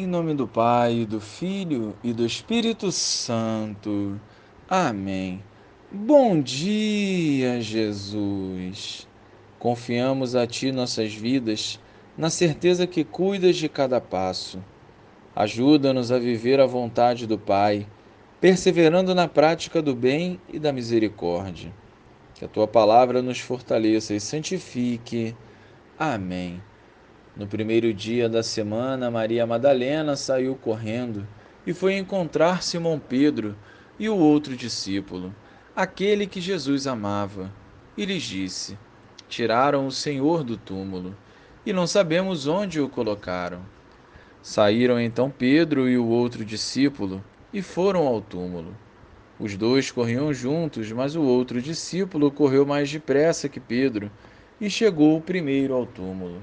Em nome do Pai, do Filho e do Espírito Santo. Amém. Bom dia, Jesus. Confiamos a Ti nossas vidas, na certeza que cuidas de cada passo. Ajuda-nos a viver a vontade do Pai, perseverando na prática do bem e da misericórdia. Que a Tua palavra nos fortaleça e santifique. Amém. No primeiro dia da semana, Maria Madalena saiu correndo e foi encontrar Simão Pedro e o outro discípulo, aquele que Jesus amava, e lhes disse: Tiraram o Senhor do túmulo e não sabemos onde o colocaram. Saíram então Pedro e o outro discípulo e foram ao túmulo. Os dois corriam juntos, mas o outro discípulo correu mais depressa que Pedro e chegou primeiro ao túmulo.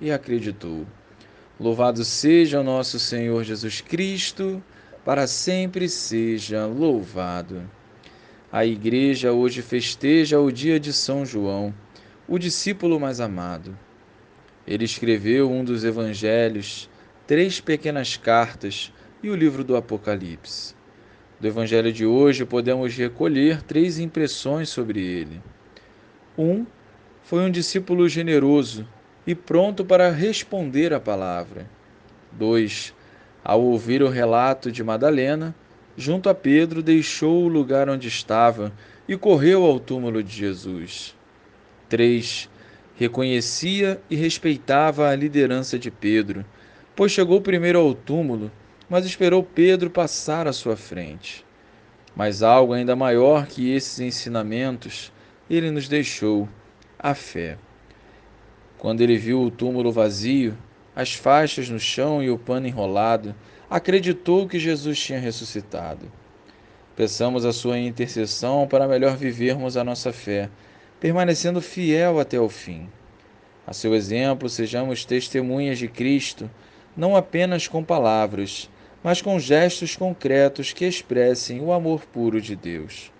e acreditou. Louvado seja o nosso Senhor Jesus Cristo, para sempre seja louvado. A igreja hoje festeja o dia de São João, o discípulo mais amado. Ele escreveu um dos evangelhos, três pequenas cartas e o livro do Apocalipse. Do evangelho de hoje podemos recolher três impressões sobre ele. Um, foi um discípulo generoso e pronto para responder à palavra. 2. Ao ouvir o relato de Madalena, junto a Pedro, deixou o lugar onde estava e correu ao túmulo de Jesus. 3. Reconhecia e respeitava a liderança de Pedro, pois chegou primeiro ao túmulo, mas esperou Pedro passar à sua frente. Mas algo ainda maior que esses ensinamentos ele nos deixou: a fé. Quando ele viu o túmulo vazio, as faixas no chão e o pano enrolado, acreditou que Jesus tinha ressuscitado. Peçamos a sua intercessão para melhor vivermos a nossa fé, permanecendo fiel até o fim. A seu exemplo, sejamos testemunhas de Cristo, não apenas com palavras, mas com gestos concretos que expressem o amor puro de Deus.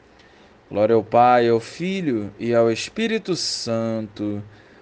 Glória ao Pai, ao Filho e ao Espírito Santo